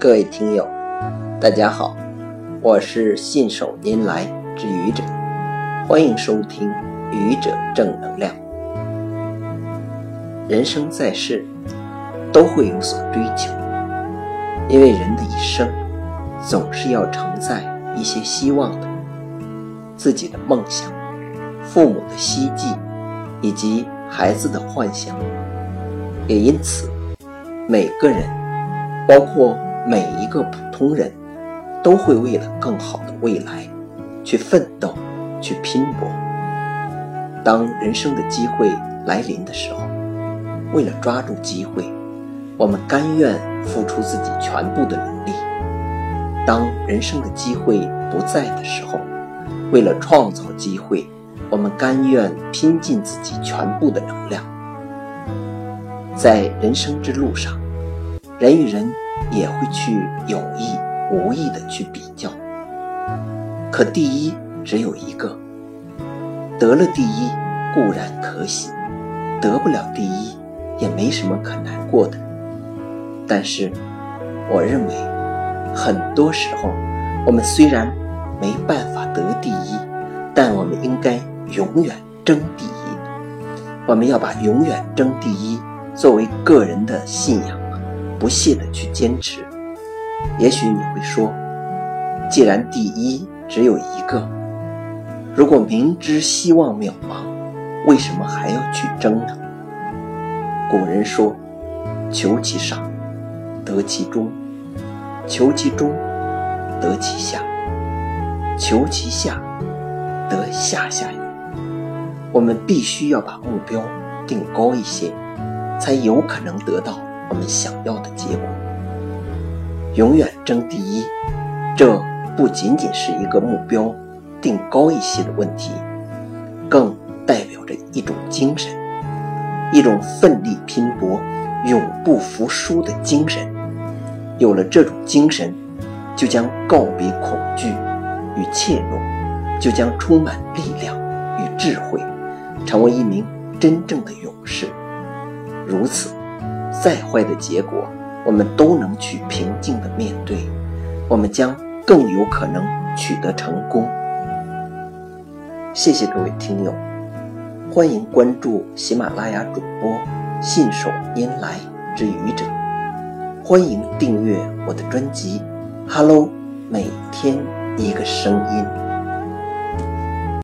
各位听友，大家好，我是信手拈来之愚者，欢迎收听愚者正能量。人生在世，都会有所追求，因为人的一生总是要承载一些希望的，自己的梦想、父母的希冀以及孩子的幻想，也因此，每个人，包括。每一个普通人都会为了更好的未来去奋斗、去拼搏。当人生的机会来临的时候，为了抓住机会，我们甘愿付出自己全部的努力；当人生的机会不在的时候，为了创造机会，我们甘愿拼尽自己全部的能量。在人生之路上，人与人。也会去有意无意的去比较，可第一只有一个，得了第一固然可喜，得不了第一也没什么可难过的。但是，我认为很多时候，我们虽然没办法得第一，但我们应该永远争第一。我们要把永远争第一作为个人的信仰。不懈的去坚持，也许你会说，既然第一只有一个，如果明知希望渺茫，为什么还要去争呢？古人说：“求其上，得其中；求其中，得其下；求其下，得下下也。”我们必须要把目标定高一些，才有可能得到。我们想要的结果，永远争第一，这不仅仅是一个目标定高一些的问题，更代表着一种精神，一种奋力拼搏、永不服输的精神。有了这种精神，就将告别恐惧与怯懦，就将充满力量与智慧，成为一名真正的勇士。如此。再坏的结果，我们都能去平静的面对，我们将更有可能取得成功。谢谢各位听友，欢迎关注喜马拉雅主播信手拈来之愚者，欢迎订阅我的专辑《Hello》，每天一个声音。